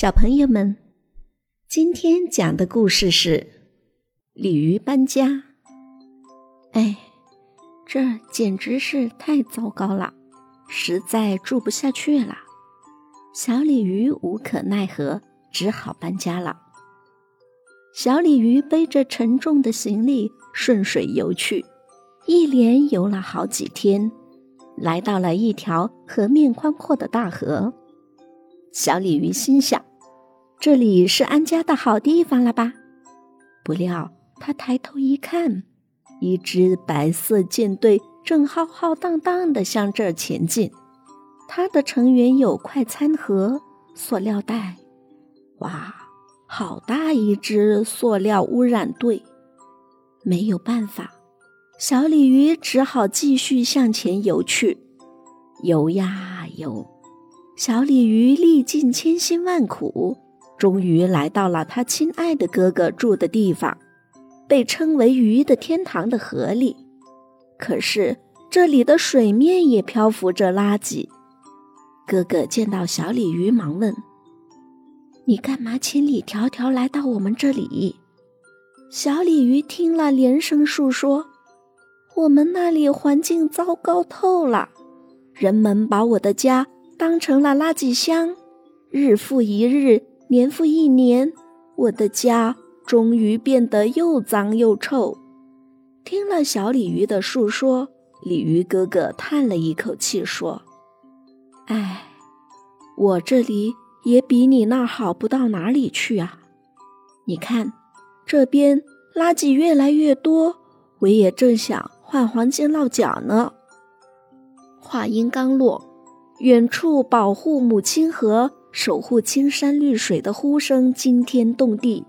小朋友们，今天讲的故事是鲤鱼搬家。哎，这简直是太糟糕了，实在住不下去了。小鲤鱼无可奈何，只好搬家了。小鲤鱼背着沉重的行李顺水游去，一连游了好几天，来到了一条河面宽阔的大河。小鲤鱼心想：“这里是安家的好地方了吧？”不料，他抬头一看，一支白色舰队正浩浩荡荡地向这儿前进。它的成员有快餐盒、塑料袋。哇，好大一支塑料污染队！没有办法，小鲤鱼只好继续向前游去。游呀游。小鲤鱼历尽千辛万苦，终于来到了他亲爱的哥哥住的地方，被称为“鱼的天堂”的河里。可是这里的水面也漂浮着垃圾。哥哥见到小鲤鱼，忙问：“你干嘛千里迢迢来到我们这里？”小鲤鱼听了，连声述说：“我们那里环境糟糕透了，人们把我的家……”当成了垃圾箱，日复一日，年复一年，我的家终于变得又脏又臭。听了小鲤鱼的述说，鲤鱼哥哥叹了一口气说：“哎，我这里也比你那儿好不到哪里去啊！你看，这边垃圾越来越多，我也正想换黄金落脚呢。”话音刚落。远处保护母亲河、守护青山绿水的呼声惊天动地。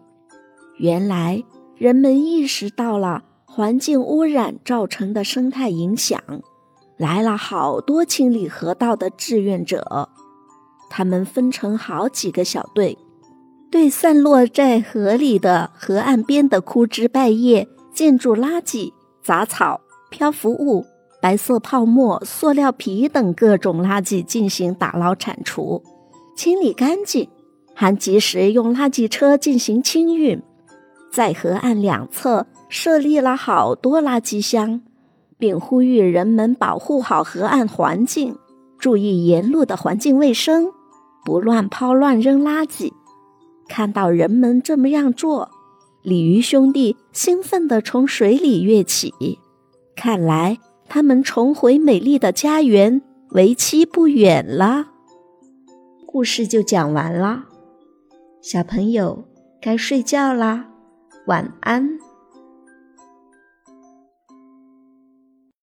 原来人们意识到了环境污染造成的生态影响，来了好多清理河道的志愿者。他们分成好几个小队，对散落在河里的河岸边的枯枝败叶、建筑垃圾、杂草、漂浮物。白色泡沫、塑料皮等各种垃圾进行打捞铲除，清理干净，还及时用垃圾车进行清运。在河岸两侧设立了好多垃圾箱，并呼吁人们保护好河岸环境，注意沿路的环境卫生，不乱抛、乱扔垃圾。看到人们这么样做，鲤鱼兄弟兴奋地从水里跃起。看来。他们重回美丽的家园，为期不远了。故事就讲完啦，小朋友该睡觉啦，晚安。